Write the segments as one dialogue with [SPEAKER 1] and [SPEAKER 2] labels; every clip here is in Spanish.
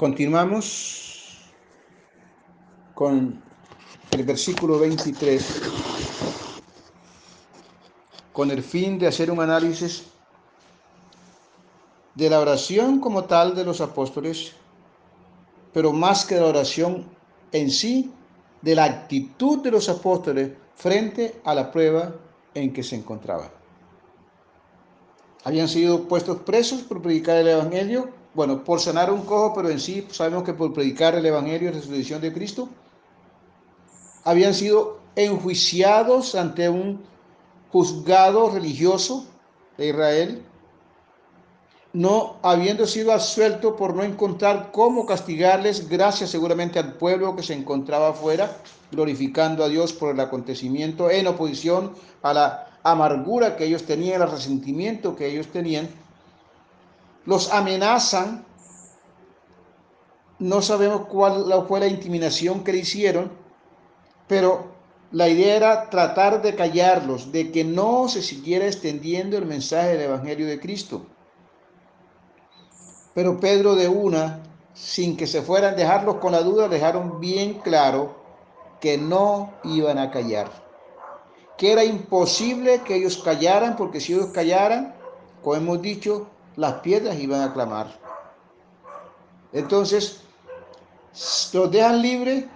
[SPEAKER 1] Continuamos con el versículo 23, con el fin de hacer un análisis de la oración como tal de los apóstoles, pero más que la oración en sí, de la actitud de los apóstoles frente a la prueba en que se encontraban. Habían sido puestos presos por predicar el Evangelio bueno, por sanar un cojo, pero en sí sabemos que por predicar el Evangelio y la resurrección de Cristo, habían sido enjuiciados ante un juzgado religioso de Israel, no habiendo sido absuelto por no encontrar cómo castigarles, gracias seguramente al pueblo que se encontraba afuera, glorificando a Dios por el acontecimiento en oposición a la amargura que ellos tenían, el resentimiento que ellos tenían los amenazan. No sabemos cuál fue la intimidación que le hicieron, pero la idea era tratar de callarlos, de que no se siguiera extendiendo el mensaje del Evangelio de Cristo. Pero Pedro de una, sin que se fueran, dejarlos con la duda, dejaron bien claro que no iban a callar. Que era imposible que ellos callaran, porque si ellos callaran, como hemos dicho, las piedras iban a clamar. Entonces, los dejan libre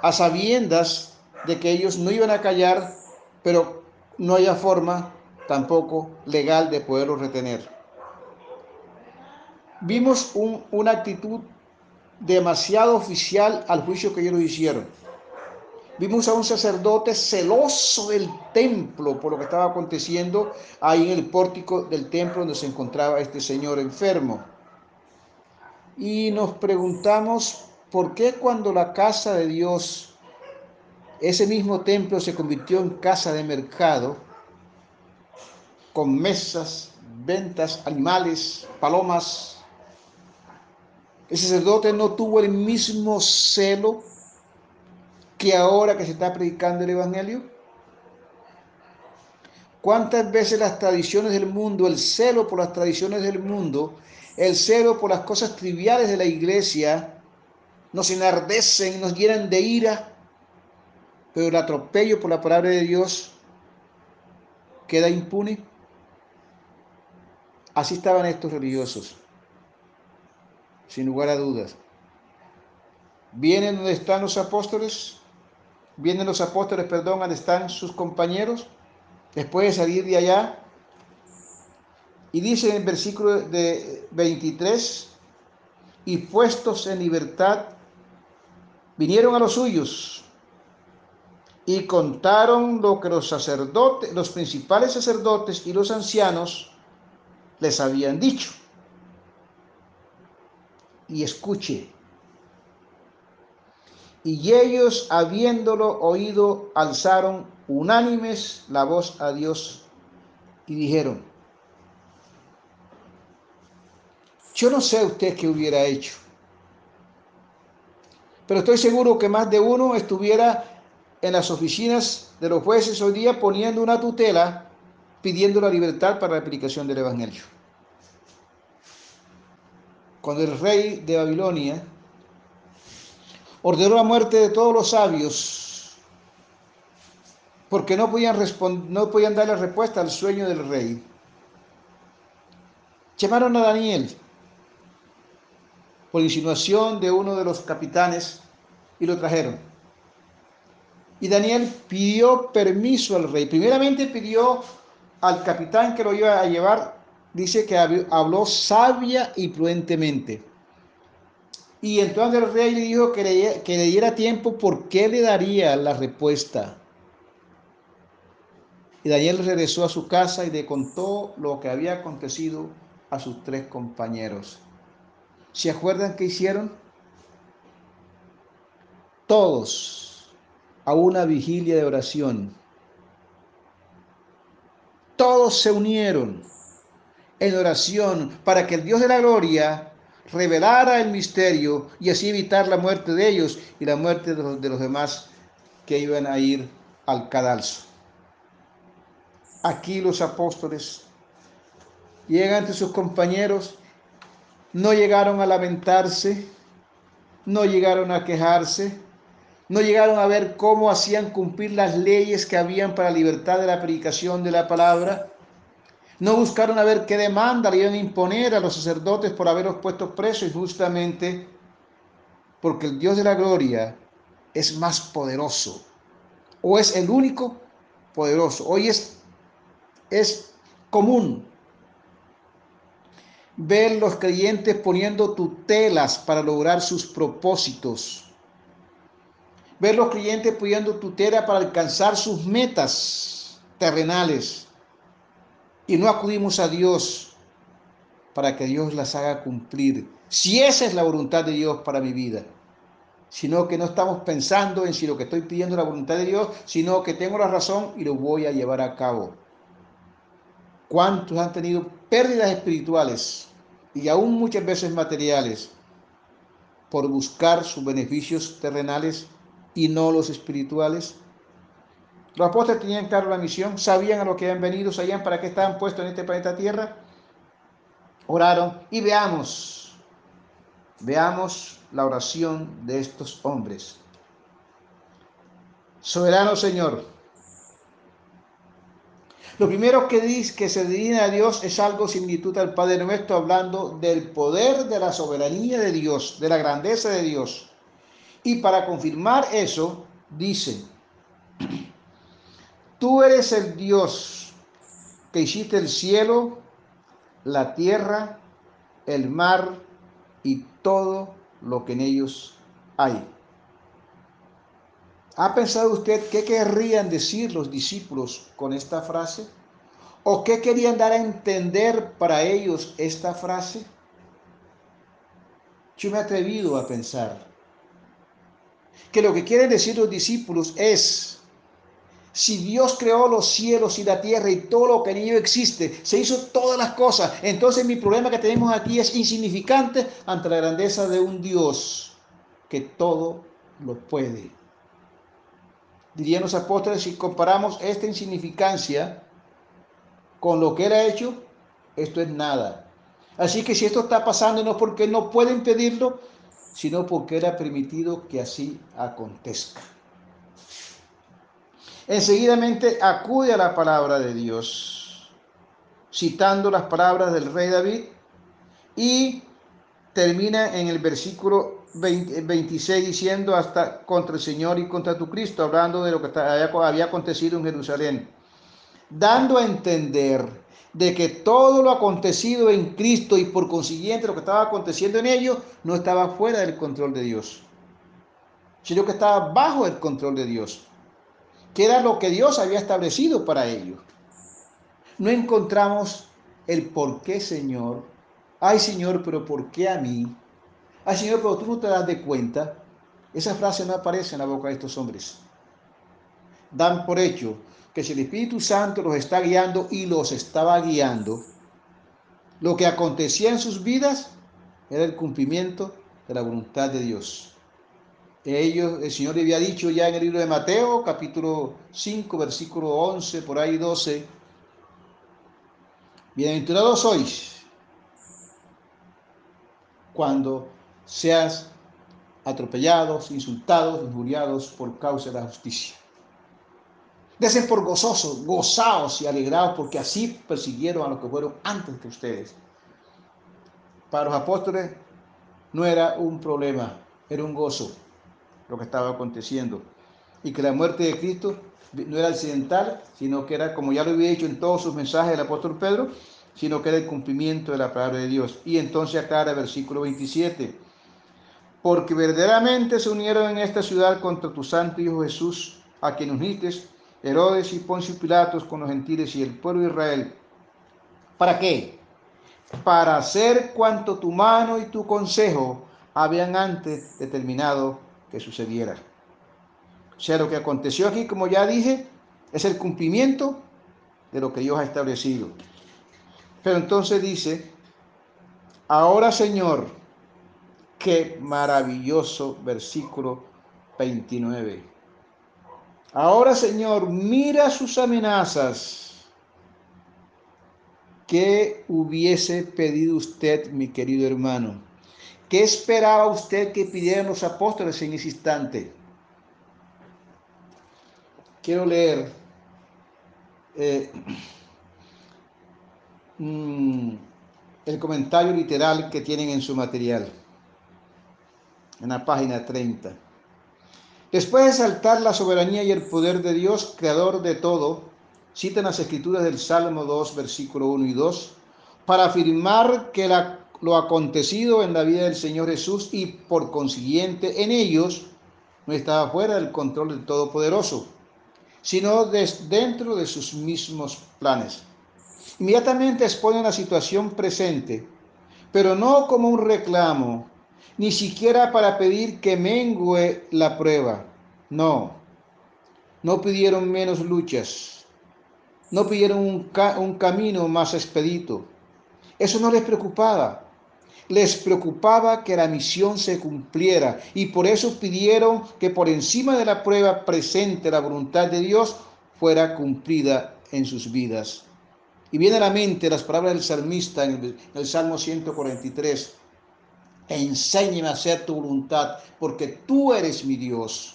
[SPEAKER 1] a sabiendas de que ellos no iban a callar, pero no haya forma tampoco legal de poderlos retener. Vimos una actitud demasiado oficial al juicio que ellos hicieron. Vimos a un sacerdote celoso del templo por lo que estaba aconteciendo ahí en el pórtico del templo donde se encontraba este señor enfermo. Y nos preguntamos por qué cuando la casa de Dios, ese mismo templo se convirtió en casa de mercado, con mesas, ventas, animales, palomas, el sacerdote no tuvo el mismo celo que ahora que se está predicando el Evangelio? ¿Cuántas veces las tradiciones del mundo, el celo por las tradiciones del mundo, el celo por las cosas triviales de la iglesia, nos enardecen, nos llenan de ira, pero el atropello por la palabra de Dios queda impune? Así estaban estos religiosos, sin lugar a dudas. Vienen donde están los apóstoles, vienen los apóstoles, perdón, donde están sus compañeros, después de salir de allá. Y dice en el versículo de 23, y puestos en libertad, vinieron a los suyos y contaron lo que los sacerdotes, los principales sacerdotes y los ancianos les habían dicho. Y escuche, y ellos, habiéndolo oído, alzaron unánimes la voz a Dios y dijeron, yo no sé usted qué hubiera hecho, pero estoy seguro que más de uno estuviera en las oficinas de los jueces hoy día poniendo una tutela pidiendo la libertad para la aplicación del Evangelio. Cuando el rey de Babilonia ordenó la muerte de todos los sabios porque no podían, no podían darle respuesta al sueño del rey. Llamaron a Daniel por insinuación de uno de los capitanes y lo trajeron. Y Daniel pidió permiso al rey. Primeramente pidió al capitán que lo iba a llevar, dice que habló sabia y prudentemente. Y entonces el rey le dijo que le, que le diera tiempo porque le daría la respuesta. Y Daniel regresó a su casa y le contó lo que había acontecido a sus tres compañeros. ¿Se acuerdan qué hicieron? Todos a una vigilia de oración. Todos se unieron en oración para que el Dios de la gloria revelara el misterio y así evitar la muerte de ellos y la muerte de los, de los demás que iban a ir al cadalso. Aquí los apóstoles llegan ante sus compañeros no llegaron a lamentarse, no llegaron a quejarse, no llegaron a ver cómo hacían cumplir las leyes que habían para libertad de la predicación de la palabra. No buscaron a ver qué demanda le iban a imponer a los sacerdotes por haberlos puesto presos justamente porque el Dios de la gloria es más poderoso o es el único poderoso. Hoy es, es común ver los creyentes poniendo tutelas para lograr sus propósitos. Ver los creyentes poniendo tutela para alcanzar sus metas terrenales. Y no acudimos a Dios para que Dios las haga cumplir. Si esa es la voluntad de Dios para mi vida. Sino que no estamos pensando en si lo que estoy pidiendo es la voluntad de Dios, sino que tengo la razón y lo voy a llevar a cabo. ¿Cuántos han tenido pérdidas espirituales y aún muchas veces materiales por buscar sus beneficios terrenales y no los espirituales? Los apóstoles tenían claro la misión, sabían a lo que habían venido, sabían para qué estaban puestos en este planeta Tierra. Oraron y veamos, veamos la oración de estos hombres. Soberano Señor, lo primero que dice que se dirige a Dios es algo similitud al Padre nuestro, hablando del poder de la soberanía de Dios, de la grandeza de Dios. Y para confirmar eso, dice, tú eres el Dios que hiciste el cielo, la tierra, el mar y todo lo que en ellos hay. ¿Ha pensado usted qué querrían decir los discípulos con esta frase? ¿O qué querían dar a entender para ellos esta frase? Yo me he atrevido a pensar que lo que quieren decir los discípulos es, si Dios creó los cielos y la tierra y todo lo que en existe, se hizo todas las cosas, entonces mi problema que tenemos aquí es insignificante ante la grandeza de un Dios que todo lo puede dirían los apóstoles, si comparamos esta insignificancia con lo que él ha hecho, esto es nada. Así que si esto está pasando no porque no puede impedirlo, sino porque él ha permitido que así acontezca. Enseguidamente acude a la palabra de Dios, citando las palabras del rey David y termina en el versículo 26 diciendo hasta contra el Señor y contra tu Cristo, hablando de lo que había acontecido en Jerusalén, dando a entender de que todo lo acontecido en Cristo y por consiguiente lo que estaba aconteciendo en ellos no estaba fuera del control de Dios, sino que estaba bajo el control de Dios, que era lo que Dios había establecido para ellos. No encontramos el por qué, Señor. Ay, Señor, pero ¿por qué a mí? Ay Señor, pero tú no te das de cuenta. Esa frase no aparece en la boca de estos hombres. Dan por hecho que si el Espíritu Santo los está guiando y los estaba guiando, lo que acontecía en sus vidas era el cumplimiento de la voluntad de Dios. Ellos, el Señor le había dicho ya en el libro de Mateo, capítulo 5, versículo 11, por ahí 12, bienaventurados sois cuando seas atropellados, insultados, injuriados por causa de la justicia. Desen por gozosos, gozados y alegrados, porque así persiguieron a los que fueron antes que ustedes. Para los apóstoles no era un problema, era un gozo lo que estaba aconteciendo. Y que la muerte de Cristo no era accidental, sino que era, como ya lo había dicho en todos sus mensajes el apóstol Pedro, sino que era el cumplimiento de la palabra de Dios. Y entonces aclara versículo 27 porque verdaderamente se unieron en esta ciudad contra tu santo Hijo Jesús, a quien uniste Herodes y Poncio Pilatos con los gentiles y el pueblo de Israel. ¿Para qué? Para hacer cuanto tu mano y tu consejo habían antes determinado que sucediera. O sea, lo que aconteció aquí, como ya dije, es el cumplimiento de lo que Dios ha establecido. Pero entonces dice, ahora Señor, Qué maravilloso versículo 29. Ahora, Señor, mira sus amenazas. ¿Qué hubiese pedido usted, mi querido hermano? ¿Qué esperaba usted que pidieran los apóstoles en ese instante? Quiero leer eh, mm, el comentario literal que tienen en su material, en la página 30. Después de saltar la soberanía y el poder de Dios, creador de todo, citan las escrituras del Salmo 2, versículo 1 y 2, para afirmar que lo acontecido en la vida del Señor Jesús y por consiguiente en ellos no estaba fuera del control del Todopoderoso, sino dentro de sus mismos planes. Inmediatamente exponen la situación presente, pero no como un reclamo, ni siquiera para pedir que mengue la prueba. No, no pidieron menos luchas, no pidieron un, un camino más expedito. Eso no les preocupaba. Les preocupaba que la misión se cumpliera y por eso pidieron que por encima de la prueba presente la voluntad de Dios fuera cumplida en sus vidas. Y viene a la mente las palabras del salmista en el, Salmo 143. Enséñame a hacer tu voluntad, porque tú eres mi Dios.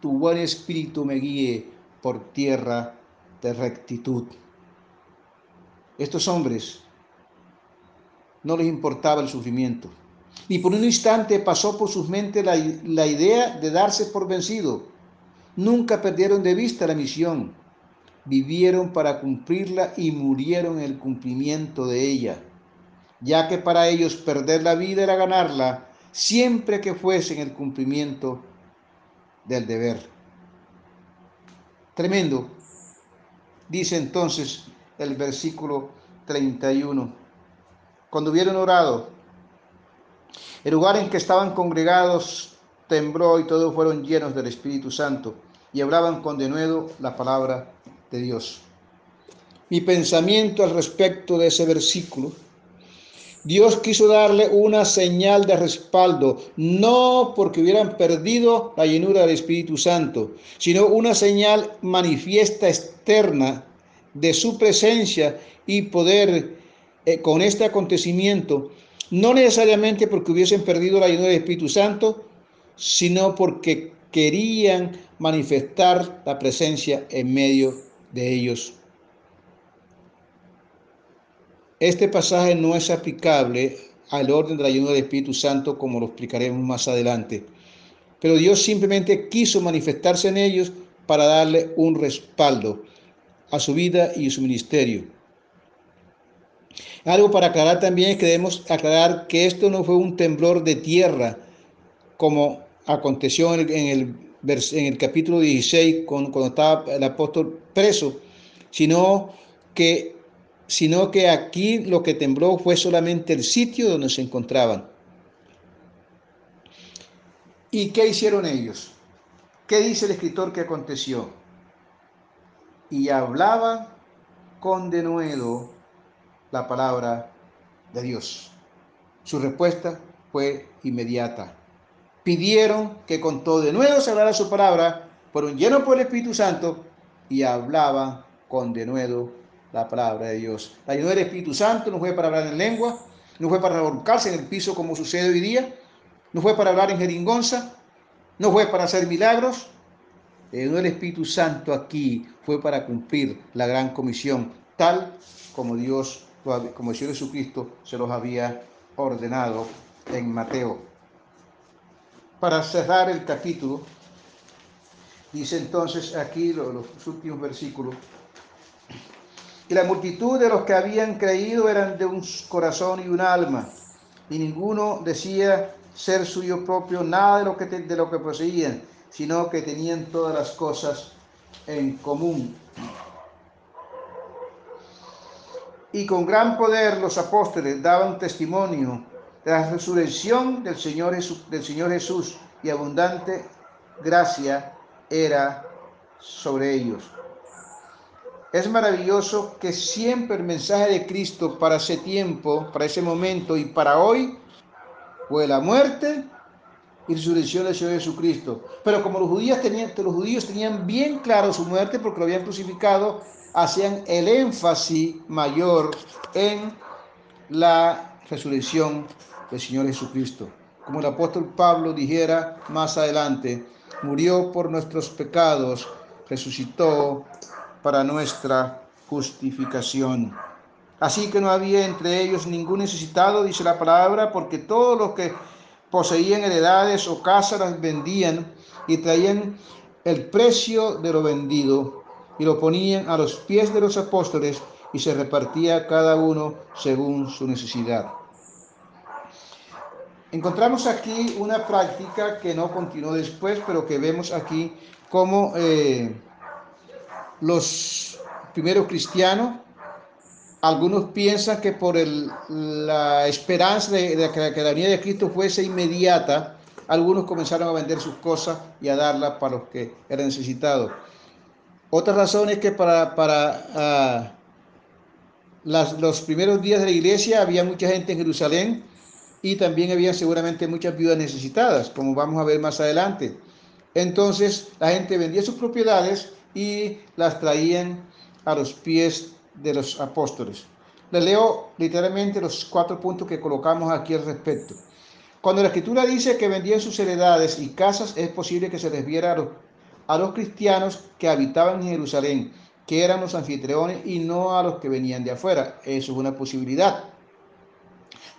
[SPEAKER 1] Tu buen espíritu me guíe por tierra de rectitud. Estos hombres no les importaba el sufrimiento. Ni por un instante pasó por sus mentes la, la, idea de darse por vencido. Nunca perdieron de vista la misión. Vivieron para cumplirla y murieron en el cumplimiento de ella, ya que para ellos perder la vida era ganarla siempre que fuese en el cumplimiento del deber. Tremendo. Dice entonces el versículo 31 cuando hubieron orado, el lugar en que estaban congregados tembló y todos fueron llenos del Espíritu Santo y hablaban con denuedo la palabra de Dios. Mi pensamiento al respecto de ese versículo, Dios quiso darle una señal de respaldo, no porque hubieran perdido la llenura del Espíritu Santo, sino una señal manifiesta externa de su presencia y poder eh, con este acontecimiento, no necesariamente porque hubiesen perdido la ayuda del Espíritu Santo, sino porque querían manifestar la presencia en medio de ellos. Este pasaje no es aplicable al orden de la ayuda del Espíritu Santo como lo explicaremos más adelante, pero Dios simplemente quiso manifestarse en ellos para darle un respaldo a su vida y su ministerio. Algo para aclarar también es que debemos aclarar que esto no fue un temblor de tierra como aconteció en el, en el, capítulo 16 cuando, estaba el apóstol preso, sino que, sino que aquí lo que tembló fue solamente el sitio donde se encontraban. ¿Y qué hicieron ellos? ¿Qué dice el escritor que aconteció? Y hablaba con denuedo la palabra de Dios. Su respuesta fue inmediata. Pidieron que con todo de nuevo se hablara su palabra, fueron llenos por el Espíritu Santo y hablaban con denuedo la palabra de Dios. La ayuda del Espíritu Santo no fue para hablar en lengua, no fue para revolcarse en el piso como sucede hoy día, no fue para hablar en jeringonza, no fue para hacer milagros. La ayuda del Espíritu Santo aquí fue para cumplir la gran comisión, tal como Dios como el Jesucristo se los había ordenado en Mateo. Para cerrar el capítulo, dice entonces aquí los, últimos versículos, y la multitud de los que habían creído eran de un corazón y un alma, y ninguno decía ser suyo propio nada de lo que, de lo que poseían, sino que tenían todas las cosas en común. Y con gran poder los apóstoles daban testimonio de la resurrección del Señor, Jesús, del Señor Jesús y abundante gracia era sobre ellos. Es maravilloso que siempre el mensaje de Cristo para ese tiempo, para ese momento y para hoy fue la muerte y resurrección del Señor Jesucristo. Pero como los judíos tenían, los judíos tenían bien claro su muerte porque lo habían crucificado, hacían el énfasis mayor en la resurrección del Señor Jesucristo. Como el apóstol Pablo dijera más adelante, murió por nuestros pecados, resucitó para nuestra justificación. Así que no había entre ellos ningún necesitado, dice la palabra, porque todos los que poseían heredades o casas las vendían y traían el precio de lo vendido y lo ponían a los pies de los apóstoles y se repartía cada uno según su necesidad. Encontramos aquí una práctica que no continuó después, pero que vemos aquí como eh, los primeros cristianos algunos piensan que por la esperanza de, que la venida de Cristo fuese inmediata, algunos comenzaron a vender sus cosas y a darlas para los que eran necesitados. Otra razón es que para, para ah, los primeros días de la iglesia había mucha gente en Jerusalén y también había seguramente muchas viudas necesitadas, como vamos a ver más adelante. Entonces la gente vendía sus propiedades y las traían a los pies de los apóstoles. Le leo literalmente los cuatro puntos que colocamos aquí al respecto. Cuando la escritura dice que vendían sus heredades y casas, es posible que se refiera a los, a los cristianos que habitaban en Jerusalén, que eran los anfitriones y no a los que venían de afuera. Eso es una posibilidad.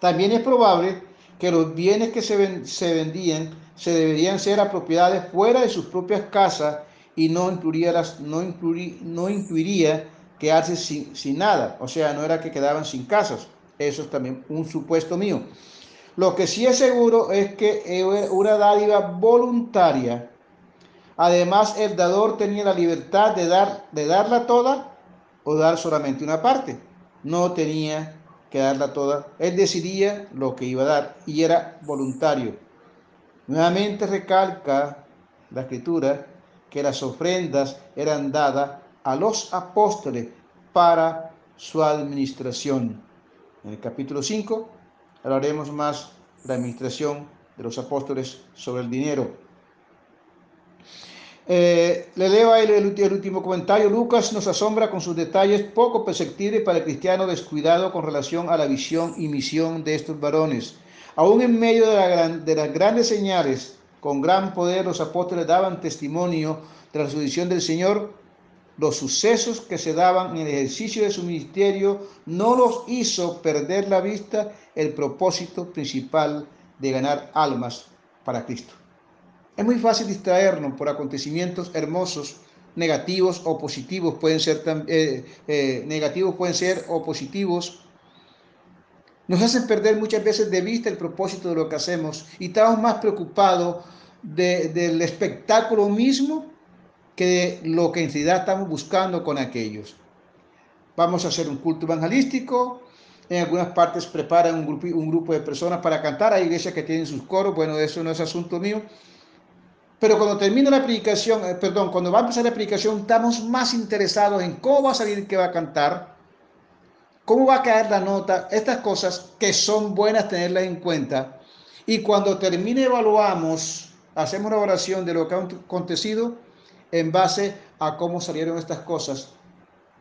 [SPEAKER 1] También es probable que los bienes que se, se vendían se deberían ser a propiedades fuera de sus propias casas y no incluiría, las, no incluiría, no incluiría quedarse sin, sin nada. O sea, no era que quedaban sin casas. Eso es también un supuesto mío. Lo que sí es seguro es que una dádiva voluntaria. Además, el dador tenía la libertad de, dar, de darla toda o dar solamente una parte. No tenía que darla toda. Él decidía lo que iba a dar y era voluntario. Nuevamente recalca la escritura que las ofrendas eran dadas a los apóstoles para su administración. En el capítulo 5 hablaremos más de la administración de los apóstoles sobre el dinero. Eh, le leo ahí el, último comentario. Lucas nos asombra con sus detalles poco perceptibles para el cristiano descuidado con relación a la visión y misión de estos varones. Aún en medio de las grandes señales, con gran poder los apóstoles daban testimonio de la resurrección del Señor los sucesos que se daban en el ejercicio de su ministerio no los hizo perder la vista el propósito principal de ganar almas para Cristo. Es muy fácil distraernos por acontecimientos hermosos, negativos o positivos, pueden ser eh, eh, negativos, pueden ser o positivos. Nos hacen perder muchas veces de vista el propósito de lo que hacemos y estamos más preocupados del espectáculo mismo que lo que en realidad estamos buscando con aquellos. Vamos a hacer un culto evangelístico. En algunas partes preparan un grupo, un grupo de personas para cantar. Hay iglesias que tienen sus coros. Bueno, eso no es asunto mío. Pero cuando termina la predicación, eh, perdón, cuando va a empezar la predicación, estamos más interesados en cómo va a salir que va a cantar, cómo va a caer la nota, estas cosas que son buenas tenerlas en cuenta. Y cuando termine evaluamos, hacemos una oración de lo que ha acontecido en base a cómo salieron estas cosas,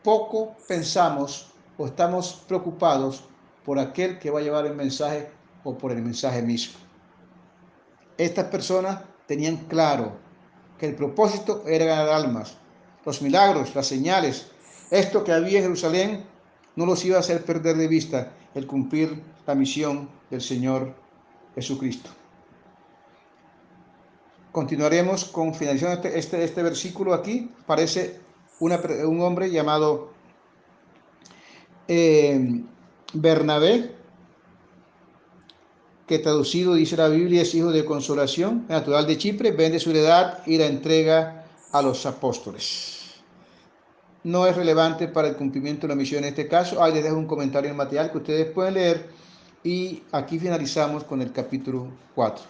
[SPEAKER 1] poco pensamos o estamos preocupados por aquel que va a llevar el mensaje o por el mensaje mismo. Estas personas tenían claro que el propósito era ganar almas. Los milagros, las señales, esto que había en Jerusalén no los iba a hacer perder de vista el cumplir la misión del Señor Jesucristo. Continuaremos con finalización este, este, este versículo aquí. Parece un hombre llamado eh, Bernabé, que traducido dice la Biblia es hijo de consolación, natural de Chipre, vende su heredad y la entrega a los apóstoles. No es relevante para el cumplimiento de la misión en este caso. Ahí les dejo un comentario en material que ustedes pueden leer. Y aquí finalizamos con el capítulo 4.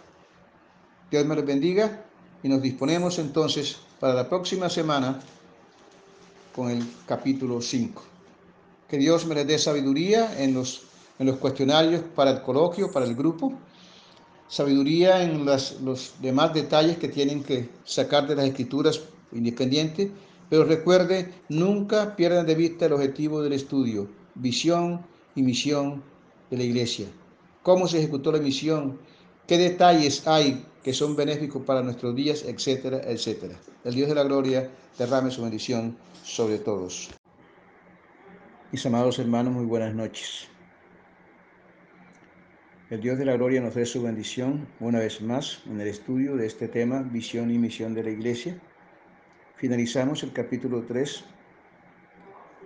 [SPEAKER 1] Dios me los bendiga y nos disponemos entonces para la próxima semana con el capítulo 5. Que Dios me les dé sabiduría en los, en los cuestionarios para el coloquio, para el grupo, sabiduría en las, los demás detalles que tienen que sacar de las escrituras independientes Pero recuerde, nunca pierdan de vista el objetivo del estudio, visión y misión de la iglesia. ¿Cómo se ejecutó la misión? ¿Qué detalles hay que son benéficos para nuestros días, etcétera, etcétera? El Dios de la gloria derrame su bendición sobre todos. Mis amados hermanos, muy buenas noches. El Dios de la gloria nos dé su bendición una vez más en el estudio de este tema, visión y misión de la iglesia. Finalizamos el capítulo 3,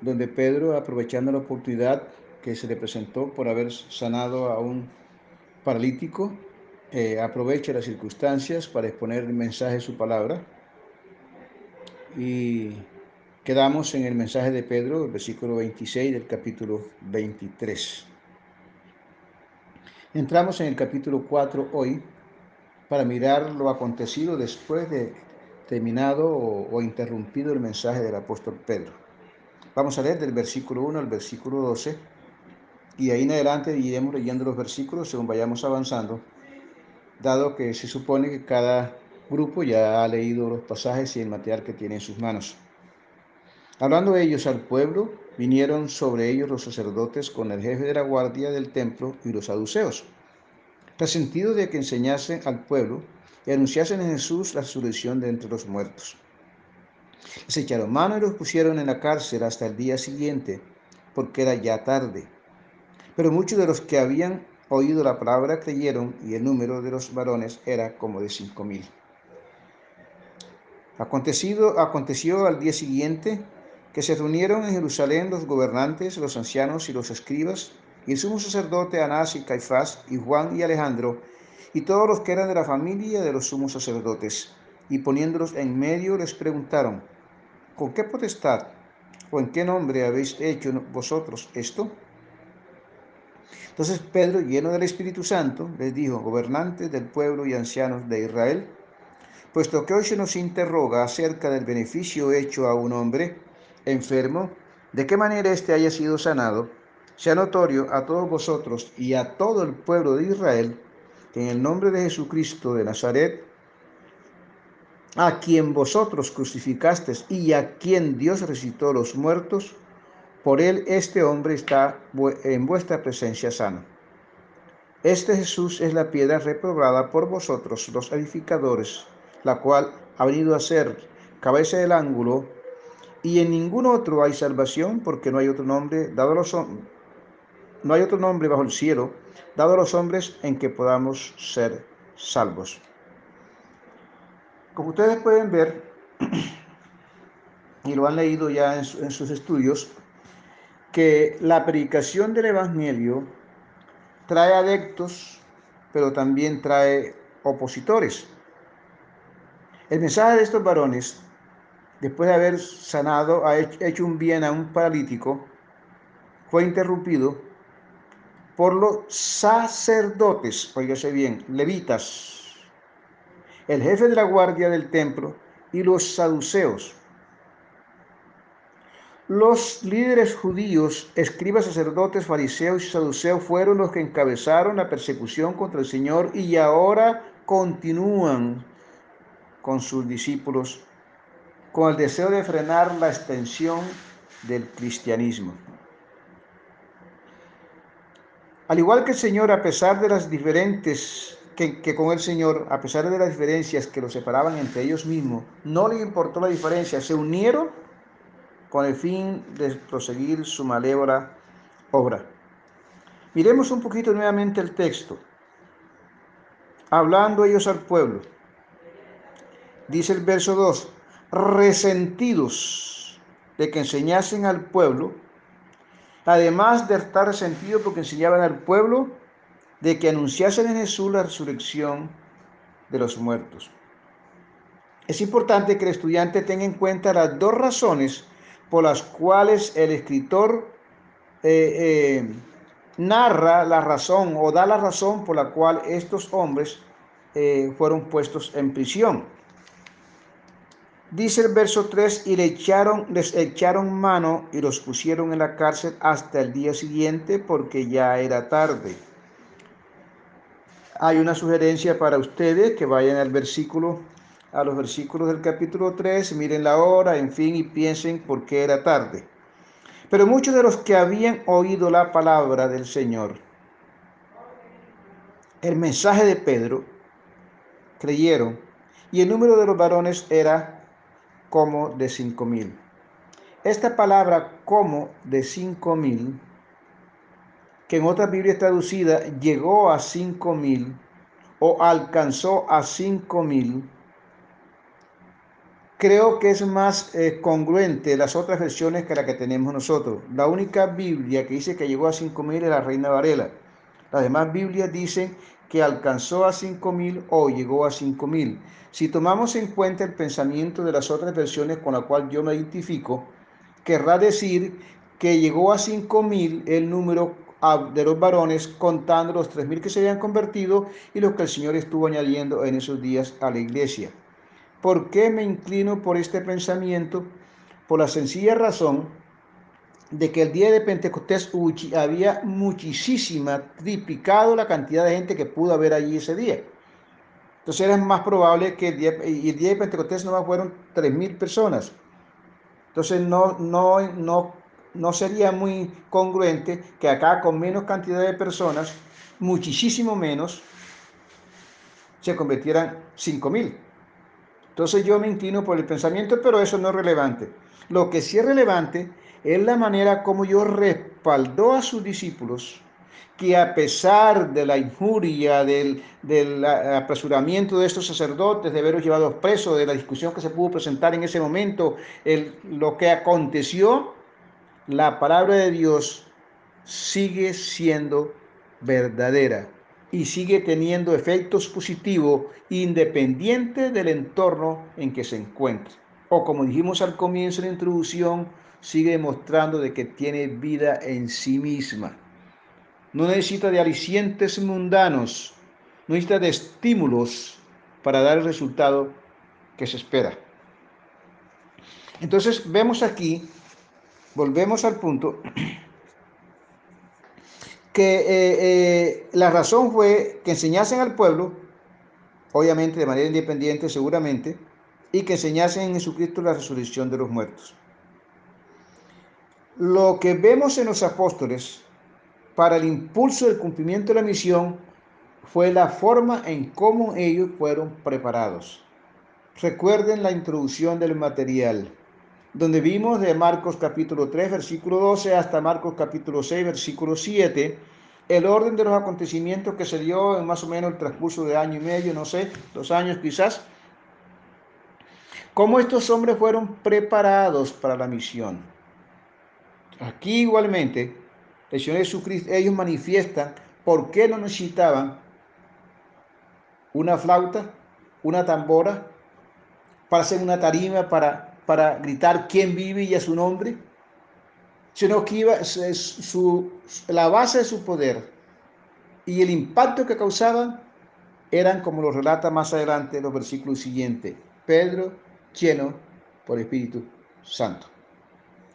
[SPEAKER 1] donde Pedro, aprovechando la oportunidad que se le presentó por haber sanado a un paralítico, eh, aprovecha las circunstancias para exponer el mensaje de su palabra. Y quedamos en el mensaje de Pedro, versículo 26 del capítulo 23. Entramos en el capítulo 4 hoy para mirar lo acontecido después de terminado o, interrumpido el mensaje del apóstol Pedro. Vamos a leer del versículo 1 al versículo 12 y ahí en adelante iremos leyendo los versículos según vayamos avanzando, dado que se supone que cada grupo ya ha leído los pasajes y el material que tiene en sus manos. Hablando ellos al pueblo, vinieron sobre ellos los sacerdotes con el jefe de la guardia del templo y los saduceos, resentidos de que enseñasen al pueblo y anunciasen en Jesús la resurrección de entre los muertos. Les echaron mano y los pusieron en la cárcel hasta el día siguiente, porque era ya tarde. Pero muchos de los que habían oído la palabra creyeron y el número de los varones era como de cinco mil. Acontecido, aconteció al día siguiente que se reunieron en Jerusalén los gobernantes, los ancianos y los escribas, y el sumo sacerdote Anás y Caifás, y Juan y Alejandro, y todos los que eran de la familia de los sumos sacerdotes, y poniéndolos en medio les preguntaron, ¿con qué potestad o en qué nombre habéis hecho vosotros esto? Entonces Pedro, lleno del Espíritu Santo, les dijo, gobernantes del pueblo y ancianos de Israel, puesto que hoy se nos interroga acerca del beneficio hecho a un hombre enfermo, de qué manera éste haya sido sanado, sea notorio a todos vosotros y a todo el pueblo de Israel en el nombre de Jesucristo de Nazaret, a quien vosotros crucificasteis y a quien Dios resucitó los muertos, por él este hombre está en vuestra presencia sano. Este Jesús es la piedra reprobada por vosotros, los edificadores, la cual ha venido a ser cabeza del ángulo, y en ningún otro hay salvación, porque no hay otro nombre dado a los hombres no hay otro nombre bajo el cielo dado a los hombres en que podamos ser salvos. Como ustedes pueden ver, y lo han leído ya en, sus estudios, que la predicación del Evangelio trae adeptos, pero también trae opositores. El mensaje de estos varones, después de haber sanado, ha hecho un bien a un paralítico, fue interrumpido por los sacerdotes, oígase bien, levitas, el jefe de la guardia del templo y los saduceos. Los líderes judíos, escribas, sacerdotes, fariseos y saduceos fueron los que encabezaron la persecución contra el Señor y ahora continúan con sus discípulos con el deseo de frenar la extensión del cristianismo. Al igual que el Señor, a pesar de las diferentes que, con el Señor, a pesar de las diferencias que los separaban entre ellos mismos, no le importó la diferencia, se unieron con el fin de proseguir su malévola obra. Miremos un poquito nuevamente el texto. Hablando ellos al pueblo. Dice el verso 2, resentidos de que enseñasen al pueblo además de estar resentido porque enseñaban al pueblo de que anunciasen en Jesús la resurrección de los muertos. Es importante que el estudiante tenga en cuenta las dos razones por las cuales el escritor eh, eh, narra la razón o da la razón por la cual estos hombres eh, fueron puestos en prisión. Dice el verso 3, y le echaron, les echaron mano y los pusieron en la cárcel hasta el día siguiente porque ya era tarde. Hay una sugerencia para ustedes que vayan al versículo a los versículos del capítulo 3, miren la hora, en fin, y piensen por qué era tarde. Pero muchos de los que habían oído la palabra del Señor, el mensaje de Pedro, creyeron, y el número de los varones era como de cinco mil. Esta palabra como de cinco mil, que en otra Biblia traducida llegó a cinco mil o alcanzó a cinco mil, creo que es más eh, congruente las otras versiones que la que tenemos nosotros. La única Biblia que dice que llegó a 5.000 es la Reina Varela. Las demás Biblias dicen que alcanzó a 5.000 o llegó a 5.000. Si tomamos en cuenta el pensamiento de las otras versiones con la cual yo me identifico, querrá decir que llegó a 5.000 el número de los varones, contando los 3.000 que se habían convertido y los que el Señor estuvo añadiendo en esos días a la iglesia. ¿Por qué me inclino por este pensamiento? Por la sencilla razón de que el día de Pentecostés había muchísima, triplicado la cantidad de gente que pudo haber allí ese día. Entonces era más probable que el día, el día de Pentecostés nomás fueron 3.000 personas. Entonces no, no, no, no sería muy congruente que acá con menos cantidad de personas, muchísimo menos, se convirtieran 5.000. Entonces yo me inclino por el pensamiento, pero eso no es relevante. Lo que sí es relevante es la manera como yo respaldó a sus discípulos que a pesar de la injuria, del, apresuramiento de estos sacerdotes, de haberlos llevado presos, de la discusión que se pudo presentar en ese momento, lo que aconteció, la palabra de Dios sigue siendo verdadera y sigue teniendo efectos positivos independiente del entorno en que se encuentre. O como dijimos al comienzo de la introducción, sigue demostrando de que tiene vida en sí misma. No necesita de alicientes mundanos, no necesita de estímulos para dar el resultado que se espera. Entonces vemos aquí, volvemos al punto, que eh, eh, la razón fue que enseñasen al pueblo, obviamente de manera independiente seguramente, y que enseñasen en Jesucristo la resurrección de los muertos. Lo que vemos en los apóstoles para el impulso del cumplimiento de la misión fue la forma en cómo ellos fueron preparados. Recuerden la introducción del material donde vimos de Marcos capítulo 3, versículo 12 hasta Marcos capítulo 6, versículo 7, el orden de los acontecimientos que se dio en más o menos el transcurso de año y medio, no sé, dos años quizás, cómo estos hombres fueron preparados para la misión. Aquí igualmente, el Señor Jesucristo, ellos manifiestan por qué no necesitaban una flauta, una tambora, para hacer una tarima, para para gritar quién vive y a su nombre, sino que iba, su, la base de su poder y el impacto que causaban eran como lo relata más adelante los versículos siguientes, Pedro lleno por Espíritu Santo.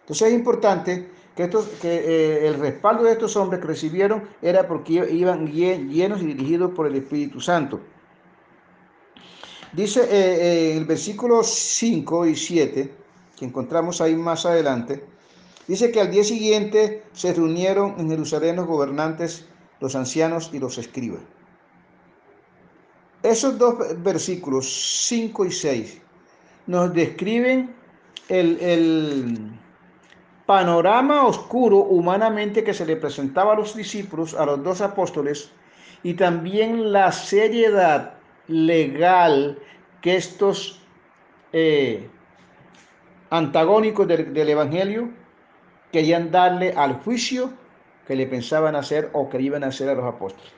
[SPEAKER 1] Entonces es importante que, eh, el respaldo de estos hombres que recibieron era porque iban llenos y dirigidos por el Espíritu Santo. Dice eh, eh, el versículo 5 y 7, que encontramos ahí más adelante, dice que al día siguiente se reunieron en Jerusalén los gobernantes, los ancianos y los escribas. Esos dos versículos, 5 y 6, nos describen el, el, panorama oscuro humanamente que se le presentaba a los discípulos, a los dos apóstoles, y también la seriedad legal que estos eh, antagónicos del, Evangelio querían darle al juicio que le pensaban hacer o que iban a hacer a los apóstoles.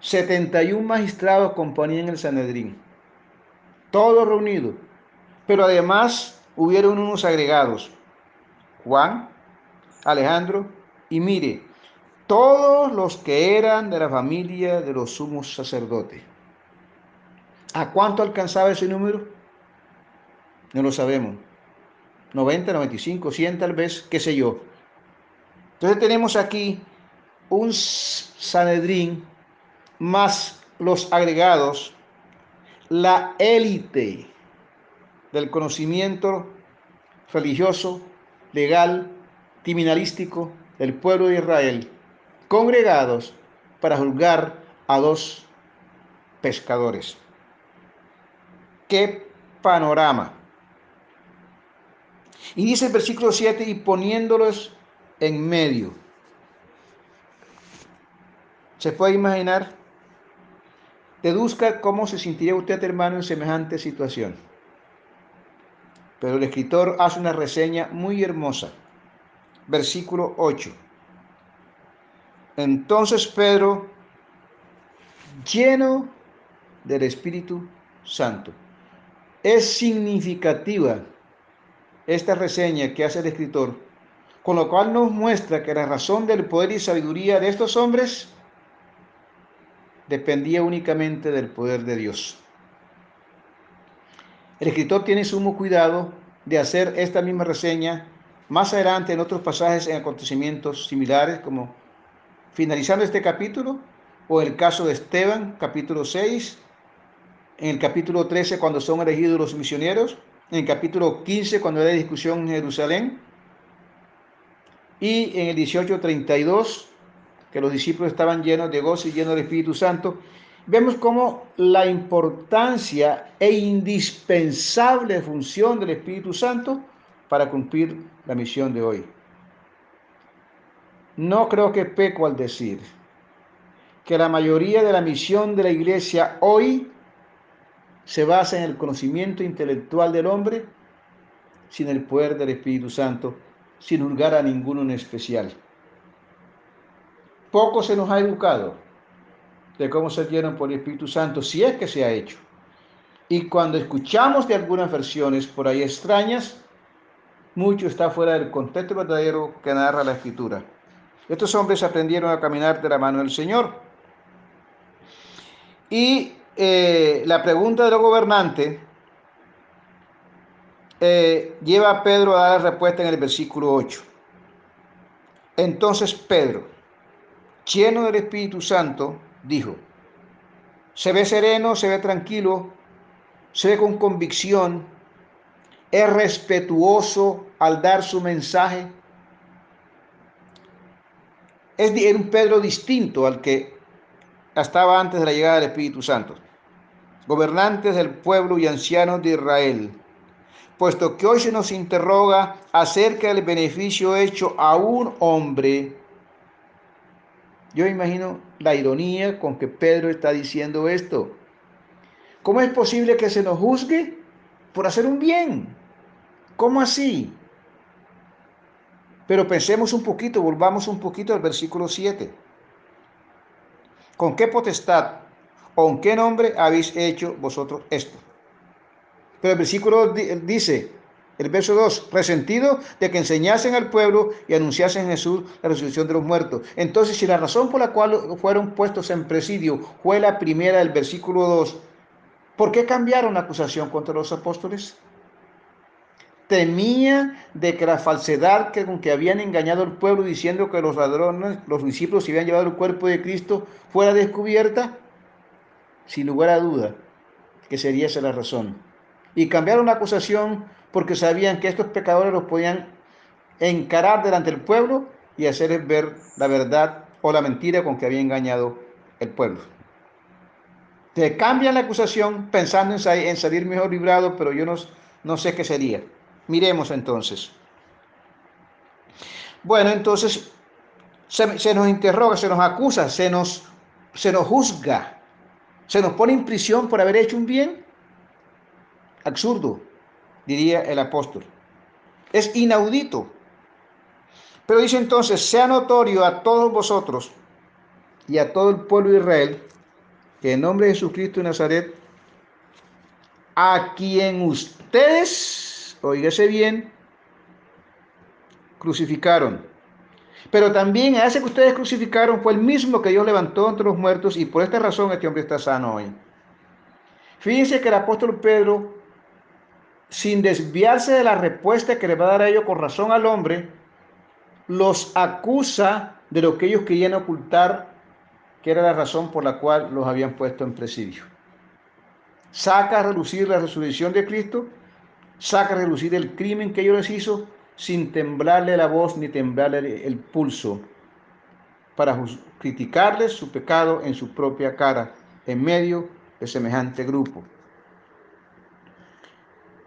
[SPEAKER 1] 71 magistrados componían el Sanedrín, todos reunidos, pero además hubieron unos agregados, Juan, Alejandro y mire, todos los que eran de la familia de los sumos sacerdotes. ¿A cuánto alcanzaba ese número? No lo sabemos. 90, 95, 100 tal vez, qué sé yo. Entonces tenemos aquí un Sanedrín más los agregados la élite del conocimiento religioso, legal, criminalístico del pueblo de Israel, congregados para juzgar a dos pescadores. ¡Qué panorama! Y dice el versículo 7, y poniéndolos en medio. ¿Se puede imaginar? Deduzca cómo se sentiría usted, hermano, en semejante situación. Pero el escritor hace una reseña muy hermosa. Versículo 8. Entonces Pedro, lleno del Espíritu Santo. Es significativa esta reseña que hace el escritor, con lo cual nos muestra que la razón del poder y sabiduría de estos hombres dependía únicamente del poder de Dios. El escritor tiene sumo cuidado de hacer esta misma reseña más adelante en otros pasajes en acontecimientos similares, como finalizando este capítulo, o el caso de Esteban, capítulo 6, en el capítulo 13 cuando son elegidos los misioneros, en el capítulo 15 cuando hay discusión en Jerusalén, y en el 18:32 que los discípulos estaban llenos de gozo y llenos del Espíritu Santo, vemos cómo la importancia e indispensable función del Espíritu Santo para cumplir la misión de hoy. No creo que peco al decir que la mayoría de la misión de la iglesia hoy se basa en el conocimiento intelectual del hombre sin el poder del Espíritu Santo, sin juzgar a ninguno en especial. Poco se nos ha educado de cómo se llenan por el Espíritu Santo, si es que se ha hecho. Y cuando escuchamos de algunas versiones por ahí extrañas, mucho está fuera del contexto verdadero que narra la Escritura. Estos hombres aprendieron a caminar de la mano del Señor. Y eh, la pregunta de los gobernantes eh, lleva a Pedro a dar la respuesta en el versículo 8. Entonces Pedro, lleno del Espíritu Santo, dijo, se ve sereno, se ve tranquilo, se ve con convicción, es respetuoso al dar su mensaje. Es un Pedro distinto al que estaba antes de la llegada del Espíritu Santo. Gobernantes del pueblo y ancianos de Israel, puesto que hoy se nos interroga acerca del beneficio hecho a un hombre yo imagino la ironía con que Pedro está diciendo esto. ¿Cómo es posible que se nos juzgue por hacer un bien? ¿Cómo así? Pero pensemos un poquito, volvamos un poquito al versículo 7. ¿Con qué potestad o en qué nombre habéis hecho vosotros esto? Pero el versículo dice, el verso 2, resentido de que enseñasen al pueblo y anunciasen Jesús la resurrección de los muertos. Entonces, si la razón por la cual fueron puestos en presidio fue la primera del versículo 2, ¿por qué cambiaron la acusación contra los apóstoles? Temía de que la falsedad con que habían engañado al pueblo diciendo que los ladrones, los discípulos se habían llevado el cuerpo de Cristo, fuera descubierta. Sin lugar a duda, que sería esa la razón. Y cambiaron la acusación porque sabían que estos pecadores los podían encarar delante del pueblo y hacerles ver la verdad o la mentira con que había engañado el pueblo. Te cambian la acusación pensando en salir mejor librado, pero yo no, sé qué sería. Miremos entonces. Bueno, entonces se, se, nos interroga, se nos acusa, se nos, se nos juzga, se nos pone en prisión por haber hecho un bien. Absurdo diría el apóstol. Es inaudito. Pero dice entonces, sea notorio a todos vosotros y a todo el pueblo de Israel, que en nombre de Jesucristo de Nazaret, a quien ustedes, oígase bien, crucificaron. Pero también a ese que ustedes crucificaron fue el mismo que Dios levantó entre los muertos y por esta razón este hombre está sano hoy. Fíjense que el apóstol Pedro sin desviarse de la respuesta que le va a dar a ellos con razón al hombre, los acusa de lo que ellos querían ocultar, que era la razón por la cual los habían puesto en presidio. saca a relucir la resurrección de Cristo, saca a relucir el crimen que ellos les hizo sin temblarle la voz ni temblarle el pulso para criticarles su pecado en su propia cara en medio de semejante grupo.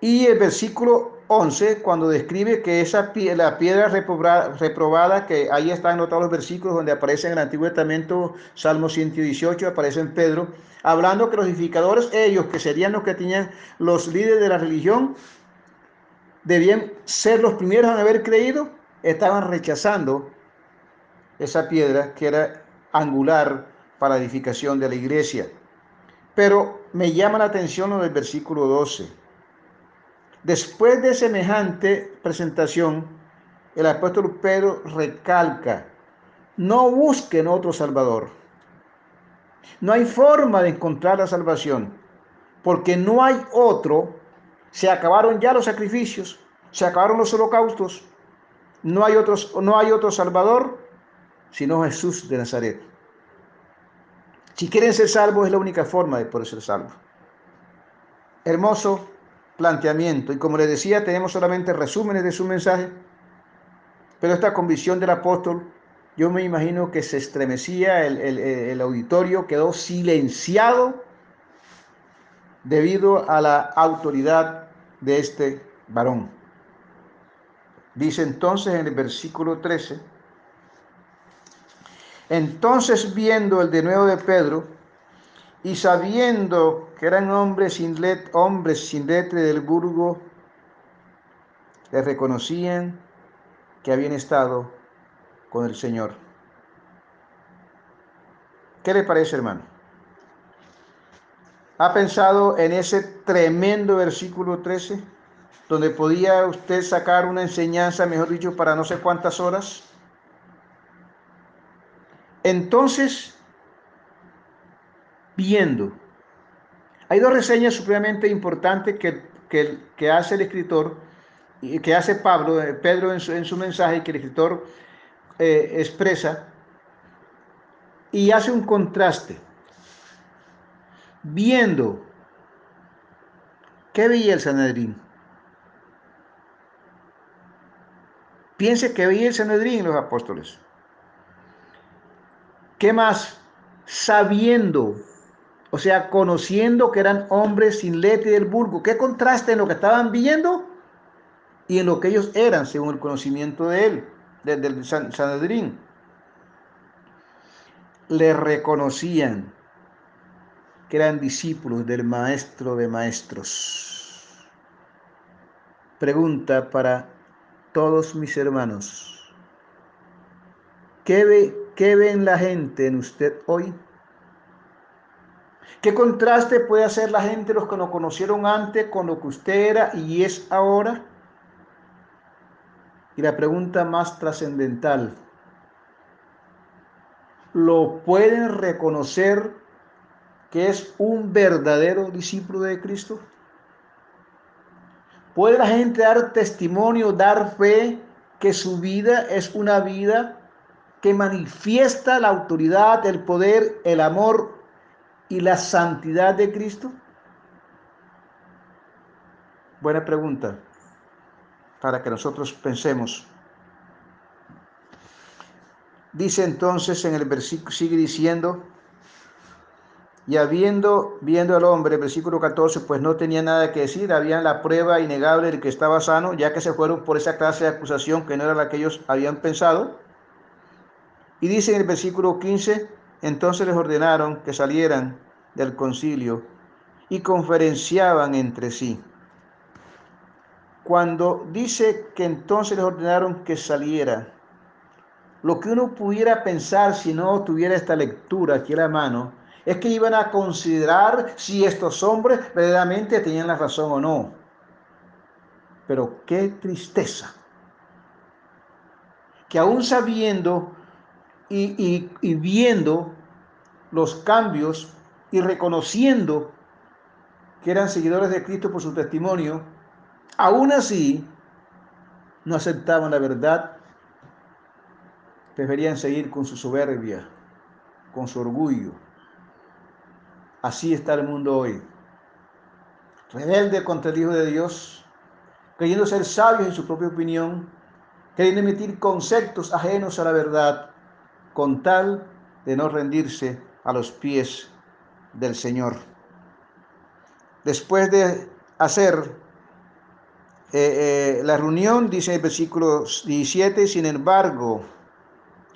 [SPEAKER 1] Y el versículo 11, cuando describe que esa la piedra reprobada, que ahí están anotados los versículos donde aparece en el Antiguo Testamento, Salmo 118, aparece en Pedro, hablando que los edificadores, ellos que serían los que tenían los líderes de la religión, debían ser los primeros en haber creído, estaban rechazando esa piedra que era angular para la edificación de la iglesia. Pero me llama la atención lo del versículo 12 Después de semejante presentación, el apóstol Pedro recalca, no busquen otro Salvador. No hay forma de encontrar la salvación, porque no hay otro. Se acabaron ya los sacrificios, se acabaron los holocaustos. No hay, otros, no hay otro Salvador sino Jesús de Nazaret. Si quieren ser salvos es la única forma de poder ser salvos. Hermoso planteamiento. Y como le decía, tenemos solamente resúmenes de su mensaje, pero esta convicción del apóstol, yo me imagino que se estremecía, el, el auditorio quedó silenciado debido a la autoridad de este varón. Dice entonces en el versículo 13, entonces viendo el de nuevo de Pedro, y sabiendo que eran hombres sin, let, hombres sin letra del burgo, le reconocían que habían estado con el Señor. ¿Qué le parece, hermano? ¿Ha pensado en ese tremendo versículo 13, donde podía usted sacar una enseñanza, mejor dicho, para no sé cuántas horas? Entonces, viendo. Hay dos reseñas supremamente importantes que, que, hace el escritor, que hace Pablo, eh, Pedro en su, en su mensaje, que el escritor eh, expresa, y hace un contraste. Viendo, ¿qué veía el Sanedrín? Piense que veía el Sanedrín los apóstoles. ¿Qué más? Sabiendo o sea, conociendo que eran hombres sin letra y del vulgo. ¿Qué contraste en lo que estaban viendo y en lo que ellos eran, según el conocimiento de él, del Sanedrín? Le reconocían que eran discípulos del maestro de maestros. Pregunta para todos mis hermanos. ¿Qué, ve, qué ven la gente en usted hoy? ¿Qué contraste puede hacer la gente, los que nos conocieron antes, con lo que usted era y es ahora? Y la pregunta más trascendental, ¿lo pueden reconocer que es un verdadero discípulo de Cristo? ¿Puede la gente dar testimonio, dar fe que su vida es una vida que manifiesta la autoridad, el poder, el amor y la santidad de Cristo? Buena pregunta para que nosotros pensemos. Dice entonces en el versículo, sigue diciendo, y habiendo, viendo al hombre, versículo 14, pues no tenía nada que decir, había la prueba innegable de que estaba sano, ya que se fueron por esa clase de acusación que no era la que ellos habían pensado. Y dice en el versículo 15, entonces les ordenaron que salieran del concilio y conferenciaban entre sí. Cuando dice que entonces les ordenaron que saliera, lo que uno pudiera pensar si no tuviera esta lectura aquí a la mano, es que iban a considerar si estos hombres verdaderamente tenían la razón o no. Pero qué tristeza que aún sabiendo y, viendo los cambios y reconociendo que eran seguidores de Cristo por su testimonio, aún así no aceptaban la verdad, preferían seguir con su soberbia, con su orgullo. Así está el mundo hoy. rebelde contra el Hijo de Dios, creyendo ser sabios en su propia opinión, queriendo emitir conceptos ajenos a la verdad, con tal de no rendirse a los pies del Señor. Después de hacer eh, eh, la reunión, dice el versículo 17, sin embargo,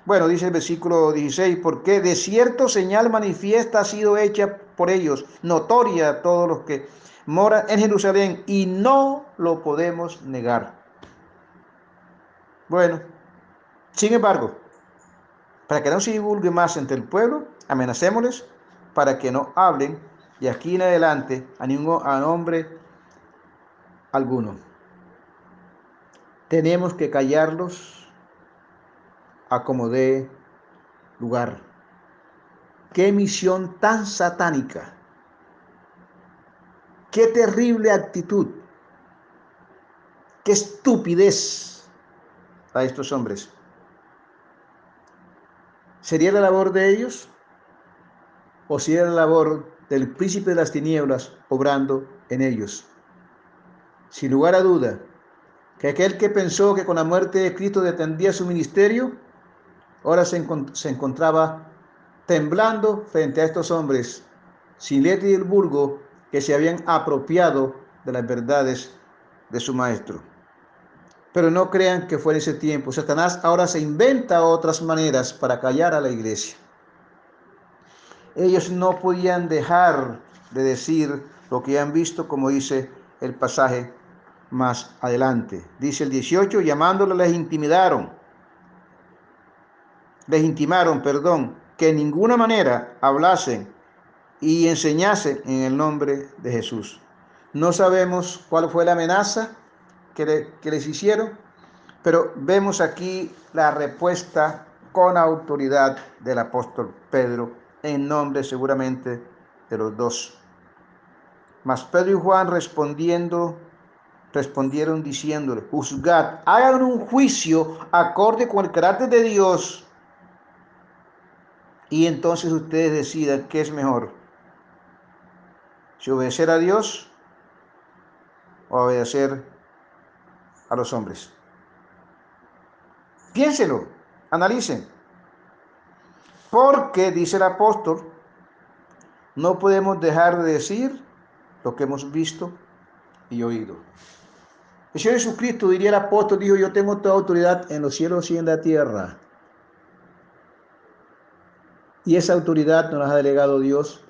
[SPEAKER 1] bueno, dice el versículo 16, porque de cierto señal manifiesta ha sido hecha por ellos, notoria a todos los que moran en Jerusalén, y no lo podemos negar. Bueno, sin embargo, para que no se divulgue más entre el pueblo, amenacémosles para que no hablen de aquí en adelante a ningún a alguno. Tenemos que callarlos a como dé lugar. Qué misión tan satánica. Qué terrible actitud. Qué estupidez a estos hombres. ¿Sería la labor de ellos? ¿O sería la labor del príncipe de las tinieblas obrando en ellos? Sin lugar a duda, que aquel que pensó que con la muerte de Cristo detendría su ministerio, ahora se, encontraba temblando frente a estos hombres, sin letra y el burgo, que se habían apropiado de las verdades de su maestro. Pero no crean que fue en ese tiempo. Satanás ahora se inventa otras maneras para callar a la iglesia. Ellos no podían dejar de decir lo que han visto, como dice el pasaje más adelante. Dice el 18, llamándole les intimidaron les intimaron, perdón, que en ninguna manera hablasen y enseñasen en el nombre de Jesús. No sabemos cuál fue la amenaza que, les hicieron, pero vemos aquí la respuesta con autoridad del apóstol Pedro en nombre seguramente de los dos. Mas Pedro y Juan respondiendo, respondieron diciéndole, juzgad, hagan un juicio acorde con el carácter de Dios y entonces ustedes decidan qué es mejor, si obedecer a Dios o obedecer a los hombres. Piénselo, analicen. Porque, dice el apóstol, no podemos dejar de decir lo que hemos visto y oído. El Señor Jesucristo, diría el apóstol, dijo, yo tengo toda autoridad en los cielos y en la tierra. Y esa autoridad nos la ha delegado Dios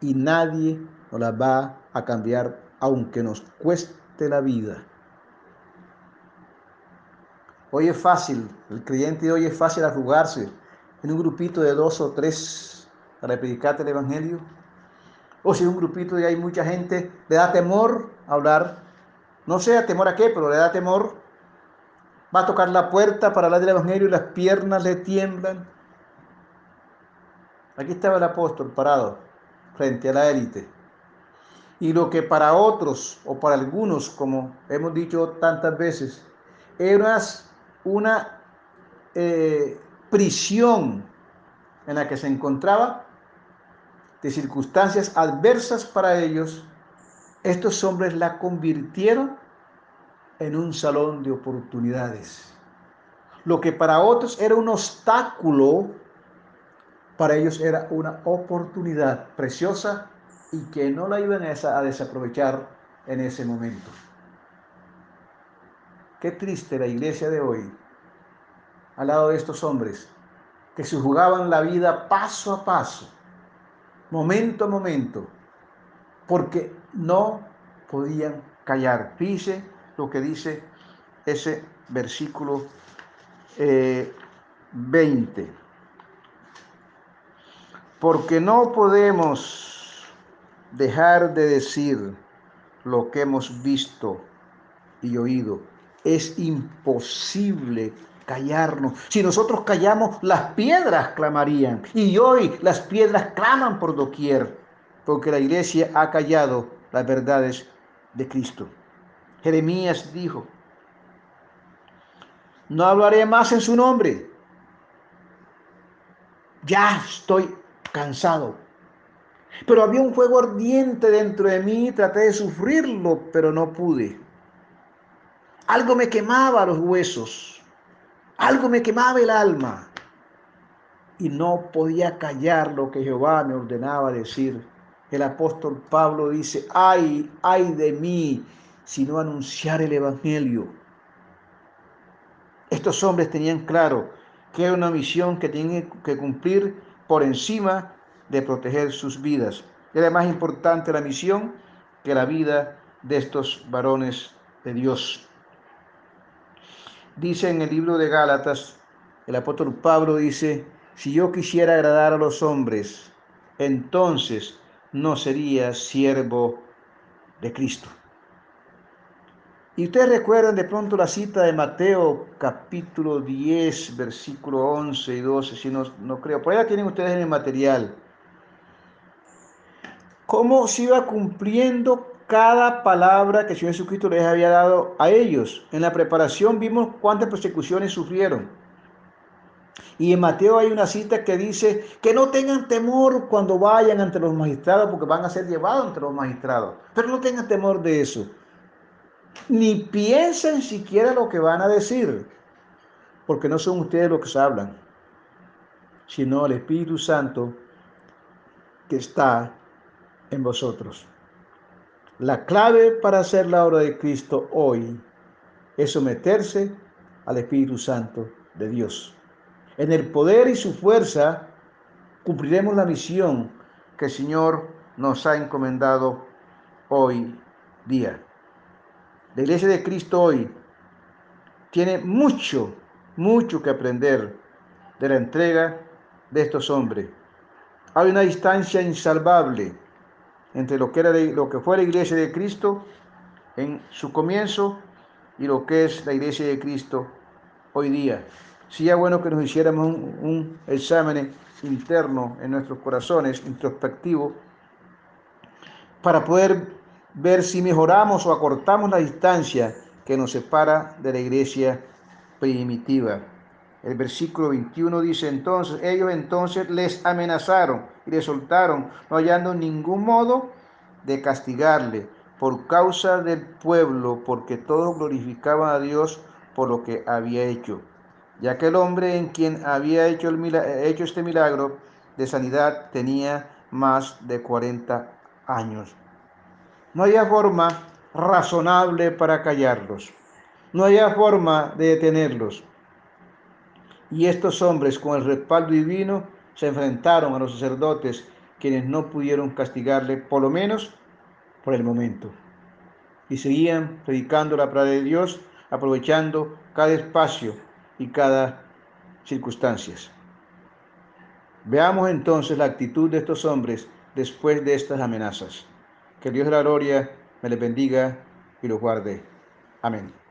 [SPEAKER 1] y nadie nos la va a cambiar aunque nos cueste la vida. Hoy es fácil, el creyente de hoy es fácil arrugarse en un grupito de dos o tres para predicarte el Evangelio. O si en un grupito y hay mucha gente, le da temor hablar, no sé a temor a qué, pero le da temor. Va a tocar la puerta para hablar del Evangelio y las piernas le tiemblan Aquí estaba el apóstol parado frente a la élite. Y lo que para otros o para algunos, como hemos dicho tantas veces, era una eh, prisión en la que se encontraba de circunstancias adversas para ellos, estos hombres la convirtieron en un salón de oportunidades. Lo que para otros era un obstáculo para ellos era una oportunidad preciosa y que no la iban a desaprovechar en ese momento. Qué triste la iglesia de hoy, al lado de estos hombres, que se jugaban la vida paso a paso, momento a momento, porque no podían callar. Dice lo que dice ese versículo 20. Eh, porque no podemos dejar de decir lo que hemos visto y oído. Es imposible callarnos. Si nosotros callamos, las piedras clamarían. Y hoy las piedras claman por doquier, porque la iglesia ha callado las verdades de Cristo. Jeremías dijo, no hablaré más en su nombre. Ya estoy cansado. Pero había un fuego ardiente dentro de mí, traté de sufrirlo, pero no pude. Algo me quemaba los huesos, algo me quemaba el alma y no podía callar lo que Jehová me ordenaba decir. El apóstol Pablo dice, ay, ay de mí si no anunciar el Evangelio. Estos hombres tenían claro que era una misión que tenían que cumplir por encima de proteger sus vidas. Era más importante la misión que la vida de estos varones de Dios. Dice en el libro de Gálatas, el apóstol Pablo dice, si yo quisiera agradar a los hombres, entonces no sería siervo de Cristo. Y ustedes recuerdan de pronto la cita de Mateo capítulo 10, versículo 11 y 12, si no, no creo. Por ahí la tienen ustedes en el material. Cómo se iba cumpliendo cada palabra que el Señor Jesucristo les había dado a ellos. En la preparación vimos cuántas persecuciones sufrieron. Y en Mateo hay una cita que dice que no tengan temor cuando vayan ante los magistrados, porque van a ser llevados ante los magistrados. Pero no tengan temor de eso. Ni piensen siquiera lo que van a decir, porque no son ustedes los que hablan, sino el Espíritu Santo que está en vosotros. La clave para hacer la obra de Cristo hoy es someterse al Espíritu Santo de Dios. En el poder y su fuerza cumpliremos la misión que el Señor nos ha encomendado hoy día. La iglesia de Cristo hoy tiene mucho, mucho que aprender de la entrega de estos hombres. Hay una distancia insalvable entre lo que, era lo que fue la iglesia de Cristo en su comienzo y lo que es la iglesia de Cristo hoy día. Sería bueno que nos hiciéramos un, examen interno en nuestros corazones, introspectivo, para poder ver si mejoramos o acortamos la distancia que nos separa de la iglesia primitiva. El versículo 21 dice entonces, ellos entonces les amenazaron y les soltaron, no hallando ningún modo de castigarle por causa del pueblo, porque todos glorificaban a Dios por lo que había hecho ya que el hombre en quien había hecho, el hecho este milagro de sanidad tenía más de 40 años. No había forma razonable para callarlos, no había forma de detenerlos. Y estos hombres con el respaldo divino se enfrentaron a los sacerdotes, quienes no pudieron castigarle, por lo menos por el momento. Y seguían predicando la palabra de Dios, aprovechando cada espacio y cada circunstancia. Veamos entonces la actitud de estos hombres después de estas amenazas. Que Dios de la gloria me les bendiga y los guarde. Amén.